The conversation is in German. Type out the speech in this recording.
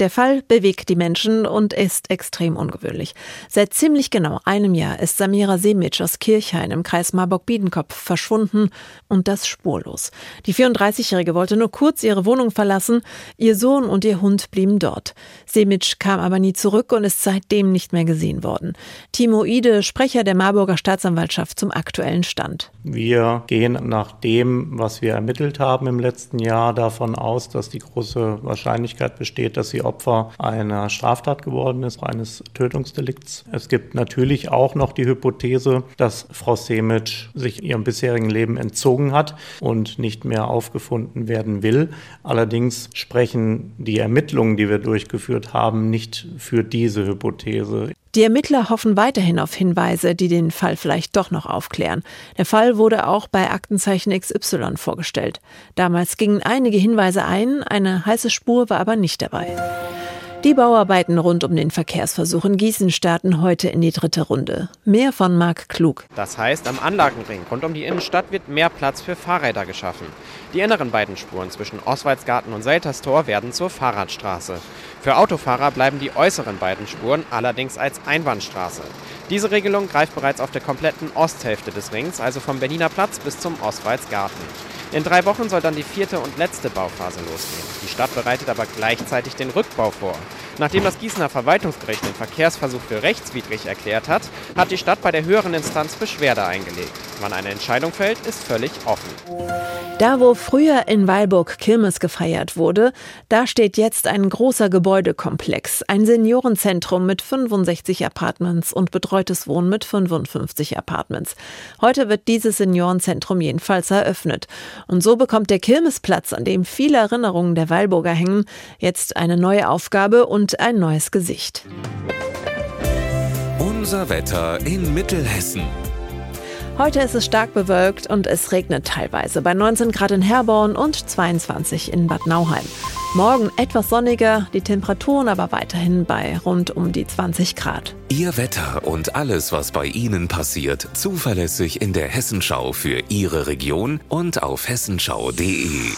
Der Fall bewegt die Menschen und ist extrem ungewöhnlich. Seit ziemlich genau einem Jahr ist Samira Semitsch aus Kirchhain im Kreis Marburg-Biedenkopf verschwunden und das spurlos. Die 34-Jährige wollte nur kurz ihre Wohnung verlassen. Ihr Sohn und ihr Hund blieben dort. Semitsch kam aber nie zurück und ist seitdem nicht mehr gesehen worden. Timo Ide, Sprecher der Marburger Staatsanwaltschaft zum aktuellen Stand. Wir gehen nach dem, was wir ermittelt haben im letzten Jahr, davon aus, dass die große Wahrscheinlichkeit besteht, dass sie Opfer einer Straftat geworden ist, eines Tötungsdelikts. Es gibt natürlich auch noch die Hypothese, dass Frau Semic sich ihrem bisherigen Leben entzogen hat und nicht mehr aufgefunden werden will. Allerdings sprechen die Ermittlungen, die wir durchgeführt haben, nicht für diese Hypothese. Die Ermittler hoffen weiterhin auf Hinweise, die den Fall vielleicht doch noch aufklären. Der Fall wurde auch bei Aktenzeichen XY vorgestellt. Damals gingen einige Hinweise ein, eine heiße Spur war aber nicht dabei. Die Bauarbeiten rund um den Verkehrsversuch in Gießen starten heute in die dritte Runde. Mehr von Marc Klug. Das heißt, am Anlagenring rund um die Innenstadt wird mehr Platz für Fahrräder geschaffen. Die inneren beiden Spuren zwischen Oswaldsgarten und Selterstor werden zur Fahrradstraße. Für Autofahrer bleiben die äußeren beiden Spuren allerdings als Einbahnstraße. Diese Regelung greift bereits auf der kompletten Osthälfte des Rings, also vom Berliner Platz bis zum Oswaldsgarten. In drei Wochen soll dann die vierte und letzte Bauphase losgehen. Die Stadt bereitet aber gleichzeitig den Rückbau vor. Nachdem das Gießener Verwaltungsgericht den Verkehrsversuch für rechtswidrig erklärt hat, hat die Stadt bei der höheren Instanz Beschwerde eingelegt. Wann eine Entscheidung fällt, ist völlig offen. Da, wo früher in Weilburg Kirmes gefeiert wurde, da steht jetzt ein großer Gebäudekomplex, ein Seniorenzentrum mit 65 Apartments und betreutes Wohnen mit 55 Apartments. Heute wird dieses Seniorenzentrum jedenfalls eröffnet. Und so bekommt der Kirmesplatz, an dem viele Erinnerungen der Weilburger hängen, jetzt eine neue Aufgabe und ein neues Gesicht. Unser Wetter in Mittelhessen. Heute ist es stark bewölkt und es regnet teilweise bei 19 Grad in Herborn und 22 in Bad Nauheim. Morgen etwas sonniger, die Temperaturen aber weiterhin bei rund um die 20 Grad. Ihr Wetter und alles, was bei Ihnen passiert, zuverlässig in der Hessenschau für Ihre Region und auf hessenschau.de.